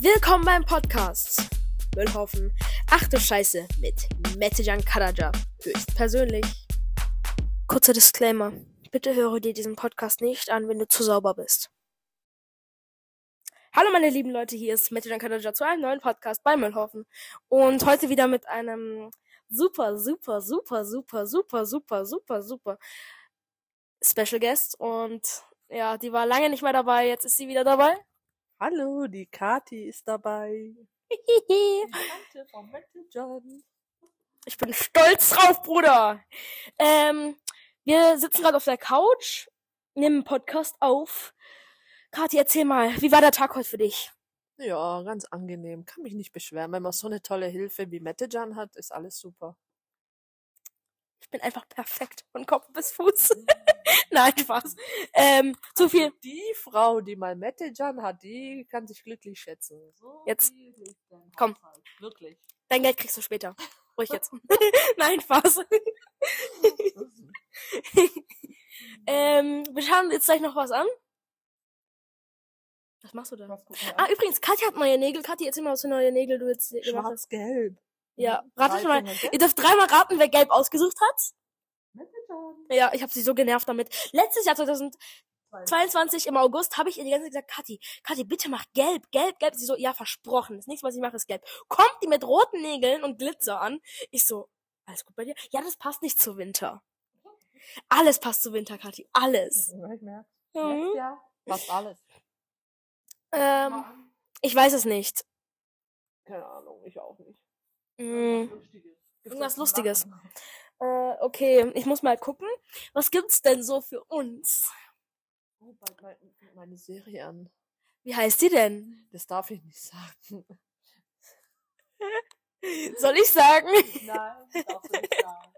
Willkommen beim Podcast. Müllhaufen. Ach du Scheiße mit Metajan Karaja. Höchstpersönlich. Kurzer Disclaimer. Bitte höre dir diesen Podcast nicht an, wenn du zu sauber bist. Hallo meine lieben Leute, hier ist Metajan Karaja zu einem neuen Podcast bei Müllhaufen. Und heute wieder mit einem super, super, super, super, super, super, super, super Special Guest. Und ja, die war lange nicht mehr dabei, jetzt ist sie wieder dabei. Hallo, die Kati ist dabei. Die Tante von Metal John. Ich bin stolz drauf, Bruder. Ähm, wir sitzen gerade auf der Couch, nehmen einen Podcast auf. Kathi, erzähl mal, wie war der Tag heute für dich? Ja, ganz angenehm. Kann mich nicht beschweren. Wenn man so eine tolle Hilfe wie Mettejan hat, ist alles super. Ich bin einfach perfekt von Kopf bis Fuß. Nein, Spaß. Ähm, zu viel. Die Frau, die mal Mettejan hat, die kann sich glücklich schätzen. So Jetzt. Komm. Haushalt. Wirklich. Dein Geld kriegst du später. Ruhig jetzt. Nein, Spaß. ähm, wir schauen jetzt gleich noch was an. Was machst du da? Ah, übrigens, Katja hat neue Nägel. Katja, erzähl mal, was für neue Nägel du jetzt gemacht hast. Schwarz-Gelb. Ja, Drei ratet mal. Ihr dürft dreimal raten, wer gelb ausgesucht hat. Ja, ich habe sie so genervt damit. Letztes Jahr 2022 im August habe ich ihr die ganze Zeit gesagt, Kathi, Kathi, bitte mach gelb, gelb, gelb. Sie so, ja, versprochen. Das nächste, was ich mache, ist gelb. Kommt die mit roten Nägeln und Glitzer an. Ich so, alles gut bei dir? Ja, das passt nicht zu Winter. Alles passt zu Winter, Kathi. Alles. Ich. Mhm. Ja. Fast alles. Ähm, ich weiß es nicht. Keine Ahnung, ich auch nicht. Lustiges. Gibt's Irgendwas was zum Lustiges. Äh, okay, ich muss mal gucken. Was gibt's denn so für uns? Oh, bald mein, meine Serie an. Wie heißt die denn? Das darf ich nicht sagen. Soll ich sagen? Nein, das darfst du nicht sagen.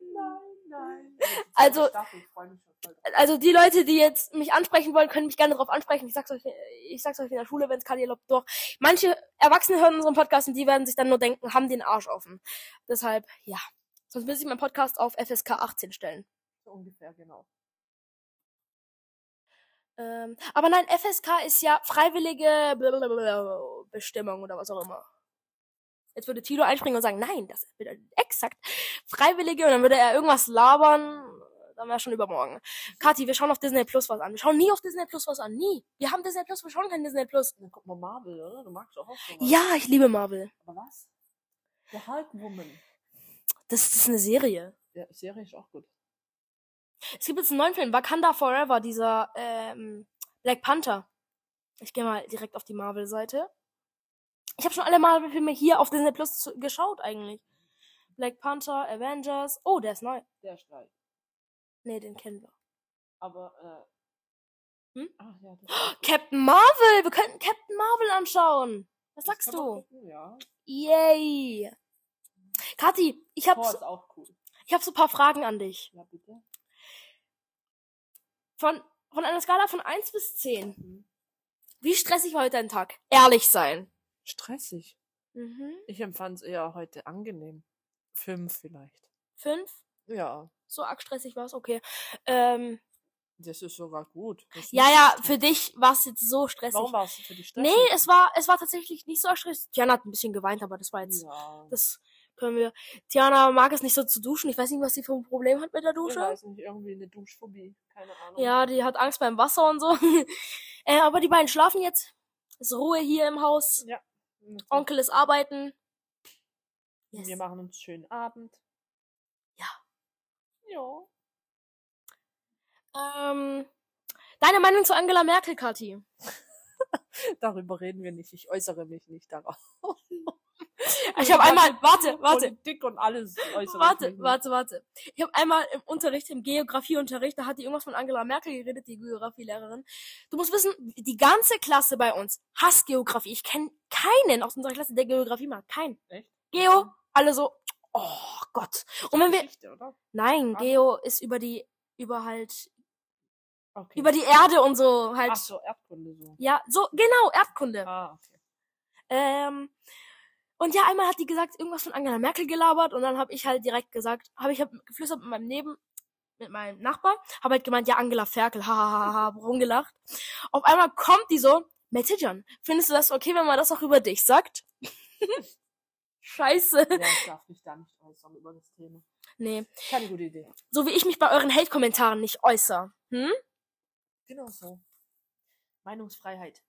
Nein, nein, nein. Also- Ich ich also die Leute, die jetzt mich ansprechen wollen, können mich gerne darauf ansprechen. Ich sag's euch, ich sag's euch in der Schule, wenn es Kali erlaubt, doch. Manche Erwachsene hören unseren Podcast und die werden sich dann nur denken, haben den Arsch offen. Deshalb, ja. Sonst müsste ich meinen Podcast auf FSK 18 stellen. So ungefähr, genau. Ähm, aber nein, FSK ist ja freiwillige Bestimmung oder was auch immer. Jetzt würde Tilo einspringen und sagen, nein, das bedeutet exakt freiwillige und dann würde er irgendwas labern. Dann wäre schon übermorgen. Kathi, wir schauen auf Disney Plus was an. Wir schauen nie auf Disney Plus was an. Nie. Wir haben Disney Plus, wir schauen kein Disney Plus. Dann guck mal Marvel, oder? Du magst doch auch sowas. Ja, ich liebe Marvel. Aber was? The Hulk Woman. Das, das ist eine Serie. Ja, Serie ist auch gut. Es gibt jetzt einen neuen Film, Wakanda Forever, dieser ähm, Black Panther. Ich gehe mal direkt auf die Marvel-Seite. Ich habe schon alle Marvel-Filme hier auf Disney Plus geschaut eigentlich. Black Panther, Avengers. Oh, der ist neu. Der Streit. Nee, den kennen wir. Aber, äh. Hm? Ach ja, das Captain Marvel! Wir könnten Captain Marvel anschauen. Was sagst kann man du? gucken, Ja. Yay! Kathi, ich hab, Thor so, cool. ich hab so ein paar Fragen an dich. Ja, bitte. Von, von einer Skala von 1 bis 10. Mhm. Wie stressig war heute dein Tag? Ehrlich sein. Stressig. Mhm. Ich empfand es eher heute angenehm. Fünf vielleicht. Fünf? Ja, So arg stressig war es, okay. Ähm, das ist sogar gut. Ja, ja, für dich war es jetzt so stressig. Warum war es für dich stressig? nee, es war, es war tatsächlich nicht so stressig. Tiana hat ein bisschen geweint, aber das war jetzt, Ja. das können wir. Tiana mag es nicht so zu duschen. Ich weiß nicht, was sie für ein Problem hat mit der Ich Dusche. weiß nicht, irgendwie eine Duschphobie. Keine Ahnung. Ja, die hat Angst beim Wasser und so. äh, aber die beiden schlafen jetzt. Ist Ruhe hier im Haus. Ja. Onkel ist arbeiten. Yes. Wir machen uns einen schönen Abend. Ja. Ja. Ähm, deine Meinung zu Angela Merkel, Kathi? Darüber reden wir nicht. Ich äußere mich nicht darauf. Ich habe einmal, warte, warte, Politik und alles äußere ich warte, warte, warte. Ich habe einmal im Unterricht, im Geografieunterricht, da hat die irgendwas von Angela Merkel geredet, die Geografielehrerin. Du musst wissen, die ganze Klasse bei uns hasst Geografie. Ich kenne keinen aus unserer Klasse, der Geografie mag. Keinen. Echt? Geo, alle so, oh Gott. Und wenn wir, Geschichte, oder? nein, Was? Geo ist über die, über halt, Okay. über die Erde und so halt. Ach so, Erdkunde so. Ja, so, genau, Erdkunde. Ah, okay. Ähm, und ja, einmal hat die gesagt, irgendwas von Angela Merkel gelabert und dann habe ich halt direkt gesagt, habe ich hab geflüstert mit meinem Neben, mit meinem Nachbar, habe halt gemeint, ja, Angela Ferkel, hahaha, rumgelacht. Auf einmal kommt die so, Metajan, findest du das okay, wenn man das auch über dich sagt? Scheiße. Ja, ich darf mich da nicht äußern über das Thema. Nee. Keine gute Idee. So wie ich mich bei euren Hate-Kommentaren nicht äußere. Hm? Genau so. Meinungsfreiheit.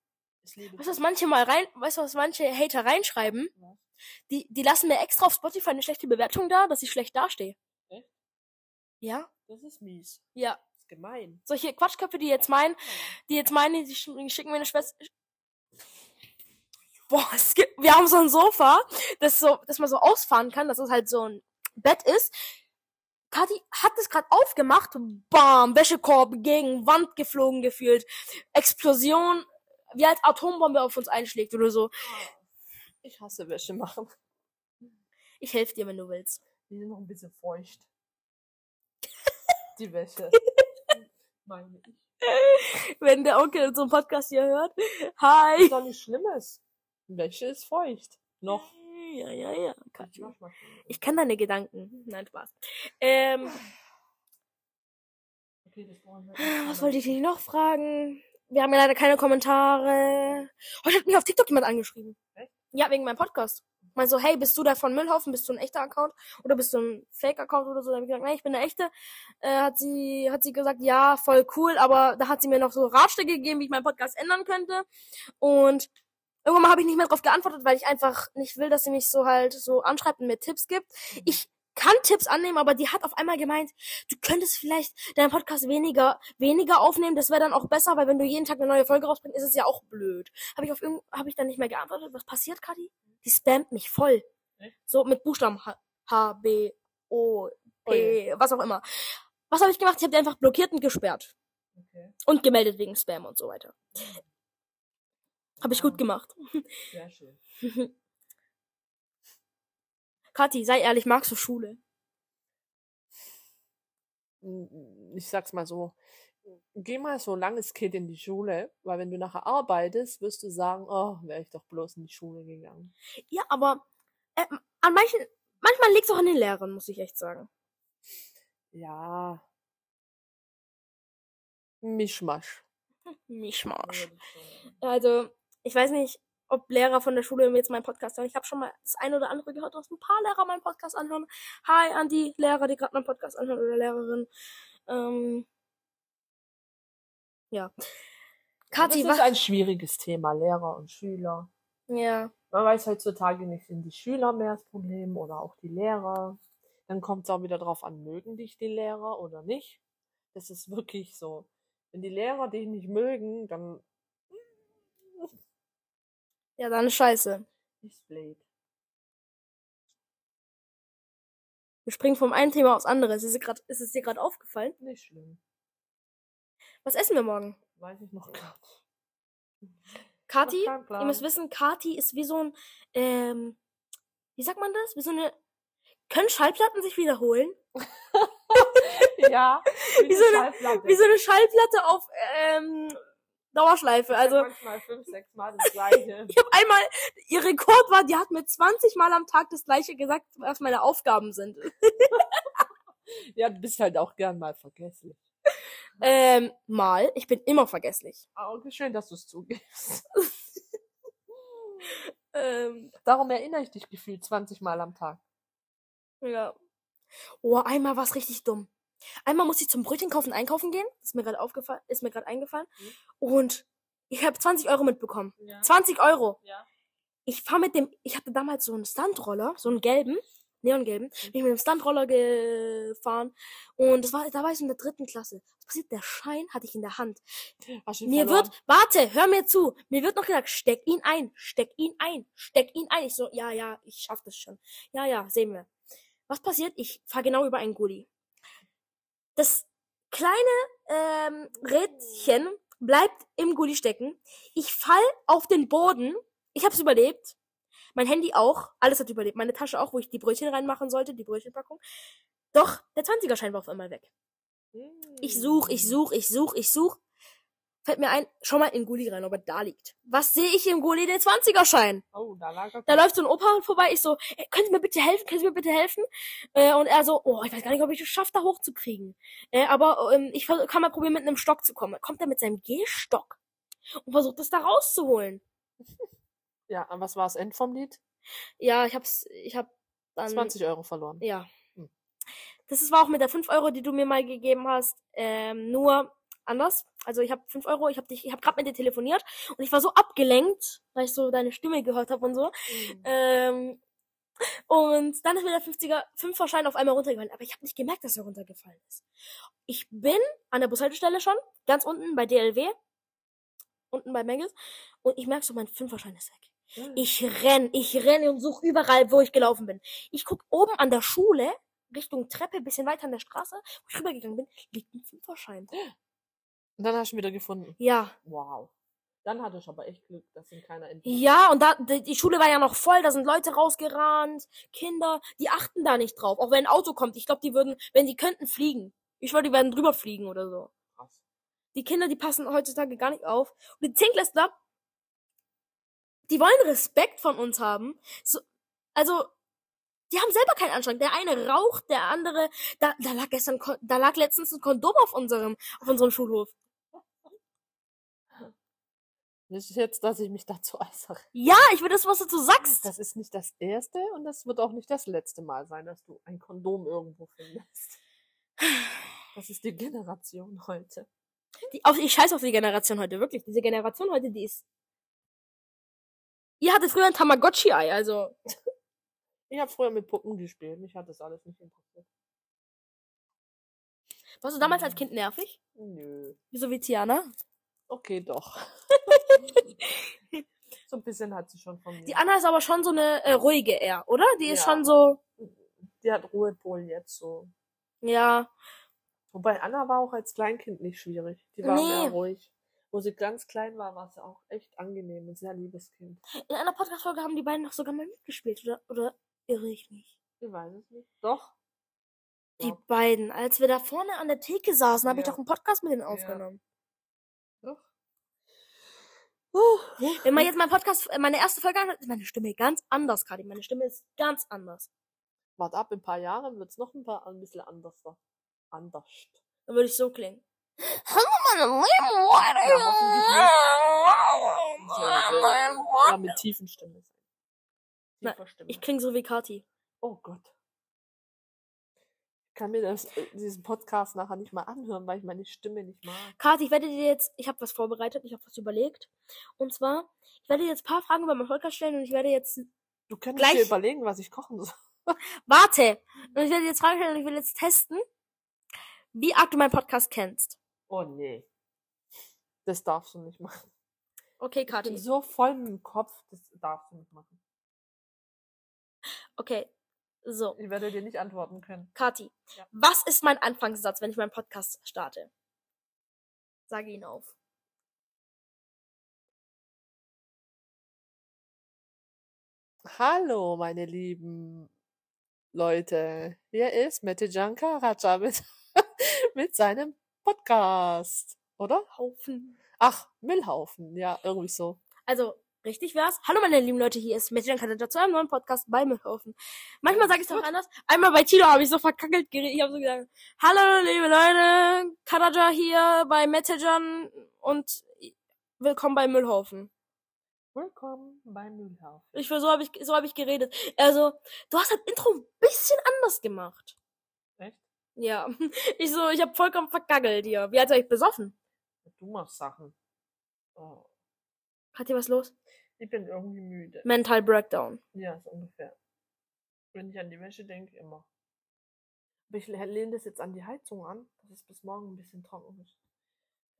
Ich liebe Weißt du, was manche mal rein, weißt du, was manche Hater reinschreiben? Ja. Die, die lassen mir extra auf Spotify eine schlechte Bewertung da, dass ich schlecht dastehe. Echt? Ja? Das ist mies. Ja. Das ist gemein. Solche Quatschköpfe, die jetzt meinen, die jetzt meinen, die sch- die schicken mir eine Schwester. Boah, es gibt, wir haben so ein Sofa, das so, das man so ausfahren kann, dass es halt so ein Bett ist. Kathi hat es gerade aufgemacht, bam, Wäschekorb gegen Wand geflogen gefühlt, Explosion, wie als Atombombe auf uns einschlägt oder so. Ich hasse Wäsche machen. Ich helfe dir, wenn du willst. Die sind noch ein bisschen feucht. Die Wäsche. Meine ich. Wenn der Onkel einen Podcast hier hört. Hi. Ist doch nichts Schlimmes. Wäsche ist feucht. Noch. Ja, ja, ja. Mal. Ich kann deine Gedanken. Nein, Spaß. Ähm, Okay, das brauchen wir. was wollte ich dich noch fragen? Wir haben ja leider keine Kommentare. Heute hat mich auf TikTok jemand angeschrieben. Echt? Ja, wegen meinem Podcast. Mal so, hey, bist du der von Müllhaufen? Bist du ein echter Account? Oder bist du ein Fake-Account oder so? Dann hab ich gesagt, nein, ich bin der echte. Äh, hat sie, hat sie gesagt, ja, voll cool, aber da hat sie mir noch so Ratschläge gegeben, wie ich meinen Podcast ändern könnte. Und irgendwann habe ich nicht mehr darauf geantwortet, weil ich einfach nicht will, dass sie mich so halt so anschreibt und mir Tipps gibt. Ich kann Tipps annehmen, aber die hat auf einmal gemeint, du könntest vielleicht deinen Podcast weniger, weniger aufnehmen, das wäre dann auch besser, weil wenn du jeden Tag eine neue Folge rausbringst, ist es ja auch blöd. Habe ich auf irgend, habe ich dann nicht mehr geantwortet. Was passiert, Kadi? Die spammt mich voll. Echt? So mit Buchstaben H, H B O Oh P, was auch immer. Was habe ich gemacht? Ich habe die einfach blockiert und gesperrt Okay. und gemeldet wegen Spam und so weiter. Habe ich gut gemacht. Sehr schön. Kathi, sei ehrlich, magst du Schule? Ich sag's mal so. Geh mal so ein langes Kind in die Schule, weil wenn du nachher arbeitest, wirst du sagen, oh, wäre ich doch bloß in die Schule gegangen. Ja, aber äh, an manchen, manchmal liegt's auch an den Lehrern, muss ich echt sagen. Ja. Mischmasch. Mischmasch. Also, ich weiß nicht, ob Lehrer von der Schule jetzt meinen Podcast hören. Ich habe schon mal das eine oder andere gehört, dass ein paar Lehrer meinen Podcast anhören. Hi an die Lehrer, die gerade meinen Podcast anhören oder Lehrerin. Ähm, ja. Kathi, das ist ein schwieriges Thema, Lehrer und Schüler. Ja. Man weiß heutzutage nicht, sind die Schüler mehr das Problem oder auch die Lehrer. Dann kommt es auch wieder drauf an, mögen dich die Lehrer oder nicht. Das ist wirklich so. Wenn die Lehrer dich nicht mögen, dann Ja, dann scheiße. ist blöd. Wir springen vom einen Thema aufs andere. Ist es, grad, ist es dir gerade aufgefallen? Nicht schlimm. Was essen wir morgen? Weiß ich noch gar nicht. Kati, ihr müsst wissen, Kati ist wie so ein, ähm, wie sagt man das? Wie so eine, können Schallplatten sich wiederholen? ja, Wie so eine-. Wie so eine Schallplatte auf, ähm, Dauerschleife. Also, manchmal fünf, sechs Mal das gleiche. ich habe einmal, ihr Rekord war, die hat mir 20 Mal am Tag das gleiche gesagt, was meine Aufgaben sind. ja, du bist halt auch gern mal vergesslich. Ähm, mal, ich bin immer vergesslich. Aber okay, schön, dass du es zugibst. Ähm, Darum erinnere ich dich gefühlt 20 Mal am Tag. ja. Oh, einmal war's richtig dumm. Einmal musste ich zum Brötchen kaufen einkaufen gehen. Ist mir gerade aufgefallen, ist mir gerade eingefallen. Mhm. Und ich habe 20 Euro mitbekommen. Ja. 20 Euro. ja. Ich fahr mit dem, ich hatte damals so einen Stuntroller, so einen gelben, neongelben, bin ich mit dem Stuntroller gefahren und das war, da war ich in der dritten Klasse. Was passiert? Der Schein hatte ich in der Hand. Mir verloren? wird, warte, hör mir zu. Mir wird noch gesagt, steck ihn ein, steck ihn ein, steck ihn ein. Ich so, ja, ja, ich schaff das schon. Ja, ja, sehen wir. Was passiert? Ich fahr genau über einen Gully. Das kleine ähm, Rädchen bleibt im Gully stecken. Ich fall auf den Boden. Ich hab's überlebt. Mein Handy auch. Alles hat überlebt. Meine Tasche auch, wo ich die Brötchen reinmachen sollte, die Brötchenpackung. Doch, der 20er-Schein war auf einmal weg. Ich such, ich such, ich such, ich such. Fällt mir ein, schau mal in Gully rein, ob er da liegt. Was sehe ich im Gully? Den 20er-Schein. Oh, da lag er. Da läuft so ein Opa vorbei. Ich so, ey, können Sie mir bitte helfen? Können Sie mir bitte helfen? Äh, und er so, oh, ich weiß gar nicht, ob ich es schaffe, da hochzukriegen. Äh, aber ähm, ich kann mal probieren, mit einem Stock zu kommen. Kommt er mit seinem Gehstock und versucht es da rauszuholen. Ja, und was war das End vom Lied? Ja, ich hab's, ich hab dann. 20 Euro verloren. Ja. Hm. Das ist- war auch mit der 5 Euro, die du mir mal gegeben hast, ähm, nur anders. Also ich habe 5 Euro, ich habe dich, ich habe gerade mit dir telefoniert und ich war so abgelenkt, weil ich so deine Stimme gehört habe und so. Mhm. Ähm, und dann ist mir der 50er, 5er Schein auf einmal runtergefallen. Aber ich habe nicht gemerkt, dass er runtergefallen ist. Ich bin an der Bushaltestelle schon, ganz unten bei DLW, unten bei Mengels, und ich merke so, mein 5er Schein ist weg. Mhm. Ich renn, ich renne und suche überall, wo ich gelaufen bin. Ich guck oben an der Schule, Richtung Treppe, bisschen weiter an der Straße, wo ich rübergegangen bin, liegt ein Fünferschein. Und dann hast du ihn wieder gefunden. Ja. Wow. Dann hatte ich aber echt Glück, dass ihn keiner entdeckt. Ja, und da, die Schule war ja noch voll, da sind Leute rausgerannt, Kinder, die achten da nicht drauf. Auch wenn ein Auto kommt, ich glaube, die würden, wenn die könnten, fliegen. Ich schwör, die werden drüber fliegen oder so. Krass. Die Kinder, die passen heutzutage gar nicht auf. Und die Zehntklässler, die wollen Respekt von uns haben. So, also, die haben selber keinen Anstand. Der eine raucht, der andere, da, da lag gestern, da lag letztens ein Kondom auf unserem, auf unserem Schulhof. Nicht jetzt, dass ich mich dazu äußere. Ja, ich will das, was du dazu sagst. Das ist nicht das erste und das wird auch nicht das letzte Mal sein, dass du ein Kondom irgendwo findest. Das ist die Generation heute. Die, auf, ich scheiß auf die Generation heute, wirklich. Diese Generation heute, die ist. Ihr hattet früher ein Tamagotchi-Ei, also. Ich habe früher mit Puppen gespielt. Mich hat das alles nicht interessiert. Warst du damals als Kind nervig? Nö. Wieso wie Tiana? Okay, doch. so ein bisschen hat sie schon von mir. Die Anna ist aber schon so eine äh, ruhige eher, oder? Die ist Ja. schon so. die hat Ruhepol jetzt so. Ja. Wobei Anna war auch als Kleinkind nicht schwierig. Die war Nee. mehr ruhig. Wo sie ganz klein war, war sie auch echt angenehm. Ein sehr liebes Kind. In einer Podcast-Folge haben die beiden noch sogar mal mitgespielt, oder? Oder irre ich mich? Ich weiß es nicht. Doch. Die Ja. beiden. Als wir da vorne an der Theke saßen, habe ich Ja. doch einen Podcast mit denen Ja. aufgenommen. Wenn man jetzt meinen Podcast, äh, meine erste Folge anhört, ist meine Stimme ganz anders, Kadi. Meine Stimme ist ganz anders. Wart ab, in ein paar Jahren wird's noch ein paar ein bisschen anders. Anders. Dann würde ich so klingen. Ja, mit tiefen Stimme. Tiefer Stimme. Ich klinge so wie Kati. Oh Gott. Ich kann mir das, äh, diesen Podcast nachher nicht mal anhören, weil ich meine Stimme nicht mag. Kati, ich werde dir jetzt, ich habe was vorbereitet, ich habe was überlegt. Und zwar, ich werde dir jetzt ein paar Fragen über meinen Podcast stellen und ich werde jetzt, Du könntest Gleich- dir überlegen, was ich kochen soll. warte, und ich werde dir jetzt Fragen stellen und ich will jetzt testen, wie arg du meinen Podcast kennst. Oh nee. Das darfst du nicht machen. Okay, Ich bin Kati. so voll mit dem Kopf, das darfst du nicht machen. Okay, so. Ich werde dir nicht antworten können. Kati, Ja. was ist mein Anfangssatz, wenn ich meinen Podcast starte? Sage ihn auf. Hallo, meine lieben Leute. Hier ist Mette Janka Raja mit, mit seinem Podcast. Oder? Haufen. Ach, Müllhaufen. Ja, irgendwie so. Also, richtig wär's. Hallo meine lieben Leute, hier ist Mädchen Kanada zu einem neuen Podcast bei Müllhaufen. Manchmal sage ich es auch anders. Einmal bei Tilo habe ich so verkackelt geredet. Ich habe so gesagt, hallo liebe Leute, Kanada hier bei Metajan und willkommen bei Müllhaufen. Willkommen bei Müllhaufen. Ich so habe ich so habe ich geredet. Also, du hast das Intro ein bisschen anders gemacht. Echt? Ja, ich so, ich habe vollkommen vergaggelt hier. Wie wäre ich besoffen. Du machst Sachen. Oh, Hat hier was los? ich bin irgendwie müde. Mental Breakdown. Ja, so ungefähr. Wenn ich an die Wäsche denke, immer. Aber ich lehne das jetzt an die Heizung an, dass es bis morgen ein bisschen trocken ist.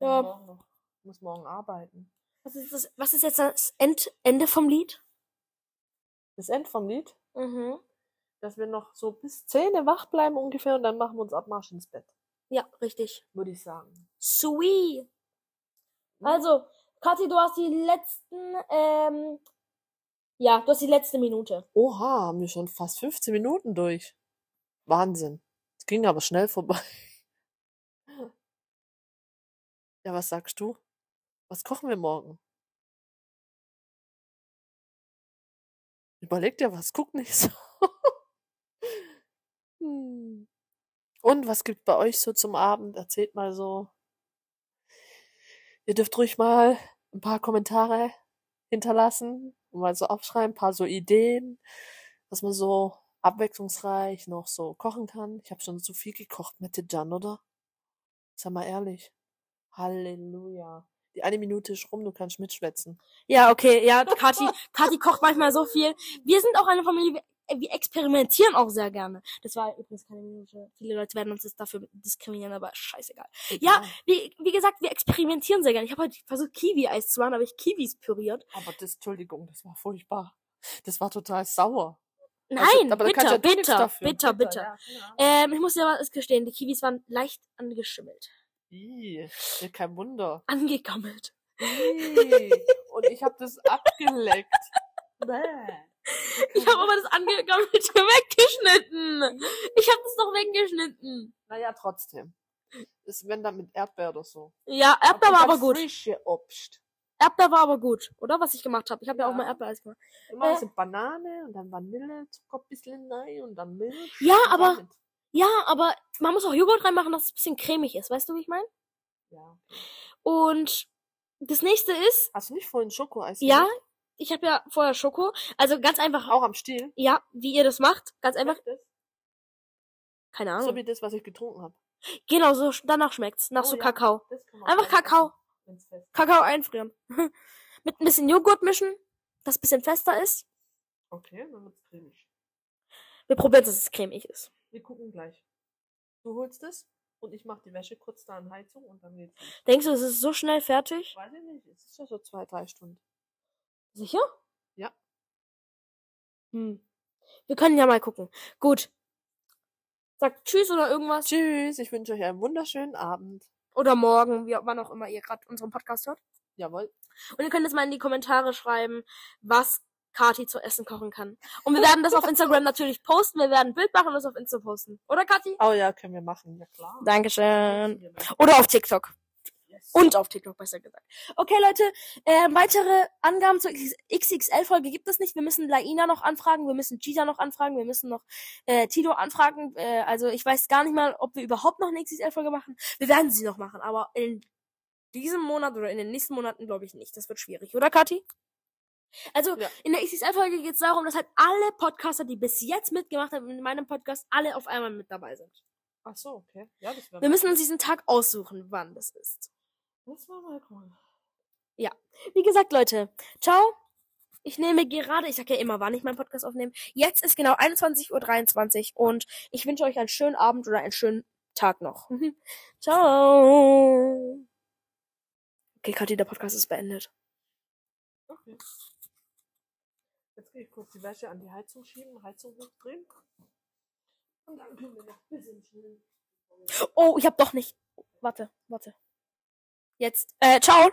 Ich Ja. muss morgen noch, ich muss morgen arbeiten. Was ist das? Was ist jetzt das End, Ende vom Lied? Das End vom Lied, Mhm. dass wir noch so bis 10 Uhr wach bleiben ungefähr und dann machen wir uns Abmarsch ins Bett. Ja, richtig. Würde ich sagen. Sweet. Also, Kathi, du hast die letzten, ähm, ja, du hast die letzte Minute. Oha, haben wir schon fast 15 Minuten durch. Wahnsinn. Es ging aber schnell vorbei. Ja, was sagst du? Was kochen wir morgen? Überleg dir was, guck nicht so. Hm. Und was gibt bei euch so zum Abend? Erzählt mal so. Ihr dürft ruhig mal ein paar Kommentare hinterlassen mal so aufschreiben, ein paar so Ideen, dass man so abwechslungsreich noch so kochen kann. Ich habe schon zu viel gekocht mit Jan, oder? Sag mal ehrlich. Halleluja. Die eine Minute ist rum, du kannst mitschwätzen. Ja, okay, ja, Kathi, Kathi kocht manchmal so viel. Wir sind auch eine Familie, wir, wir experimentieren auch sehr gerne. Das war übrigens keine Minute. Viele Leute werden uns jetzt dafür diskriminieren, aber scheißegal. Ja, wie, wie gesagt, wir experimentieren sehr gerne. Ich habe heute versucht, Kiwi-Eis zu machen, aber ich Kiwis püriert. Aber das, Entschuldigung, das war furchtbar. Das war total sauer. Nein, Also, aber bitter, ja bitter, dafür. bitter, bitter. Ja, Ahnung. Ähm, ich muss dir was gestehen, die Kiwis waren leicht angeschimmelt. Ih, ja, kein Wunder. Angegammelt. Ih, Und ich habe das abgeleckt. Bäh. Ich habe aber das Angegammelte weggeschnitten. Ich habe das doch weggeschnitten. Naja, trotzdem. Ist wenn dann mit Erdbeer oder so. Ja, Erdbeer Und war aber gut. Frische Obst. Erdbeer war aber gut, oder? Was ich gemacht habe. Ich habe ja. auch Ja. mal Erdbeereis gemacht. Immer Äh. so Banane und dann Vanille, Zucker ein bisschen rein und dann Milch. Ja, aber- damit- Ja, aber man muss auch Joghurt reinmachen, dass es ein bisschen cremig ist. Weißt du, wie ich meine? Ja. Und das nächste ist, Hast du nicht vorhin Schokoeis ja, gemacht? Ich habe ja vorher Schoko. Also ganz einfach, Auch am Stiel? ja, wie ihr das macht. Ganz einfach, Das? keine So Ahnung. wie das, was ich getrunken habe. Genau, so danach schmeckt's. Nach Oh so ja. Kakao. Einfach Kakao. Kakao einfrieren. Mit ein bisschen Joghurt mischen, das ein bisschen fester ist. Okay, dann wird's cremig. Wir probieren, dass es cremig ist. Wir gucken gleich. Du holst es und ich mache die Wäsche kurz da in Heizung und dann geht's. Denkst du, es ist so schnell fertig? Weiß ich nicht, es ist ja so zwei, drei Stunden. Sicher? Ja. Hm. Wir können ja mal gucken. Gut. Sagt Tschüss oder irgendwas. Tschüss, ich wünsche euch einen wunderschönen Abend. Oder morgen, wie wann auch immer ihr gerade unseren Podcast hört. Jawohl. Und ihr könnt jetzt mal in die Kommentare schreiben, was Kati zu essen kochen kann. Und wir werden das auf Instagram natürlich posten. Wir werden ein Bild machen und das auf Insta posten. Oder Kati? Oh ja, können wir machen, ja klar. Dankeschön. Oder auf TikTok. Und auf TikTok, besser gesagt. Okay, Leute, äh, weitere Angaben zur XXL-Folge gibt es nicht. Wir müssen Laina noch anfragen, wir müssen Cheetah noch anfragen, wir müssen noch äh, Tito anfragen. Äh, also ich weiß gar nicht mal, ob wir überhaupt noch eine XXL-Folge machen. Wir werden sie noch machen, aber in diesem Monat oder in den nächsten Monaten glaube ich nicht. Das wird schwierig, oder Kathi? Also Ja. in der XXL-Folge geht es darum, dass halt alle Podcaster, die bis jetzt mitgemacht haben in meinem Podcast, alle auf einmal mit dabei sind. Ach so, okay. Ja, das Wir müssen uns diesen Tag aussuchen, wann das ist. Das war mal cool. Wie gesagt, Leute, ciao. Ich nehme gerade, ich sag ja immer, wann ich meinen Podcast aufnehme. Jetzt ist genau 21.23 Uhr und ich wünsche euch einen schönen Abend oder einen schönen Tag noch. ciao. Okay, Kathi, der Podcast ist beendet. Okay. Jetzt gehe ich kurz die Wäsche an die Heizung schieben, Heizung hochdrehen. Und dann können wir noch ein bisschen chillen. Oh, ich hab doch nicht. Warte, warte. Jetzt. Äh, ciao.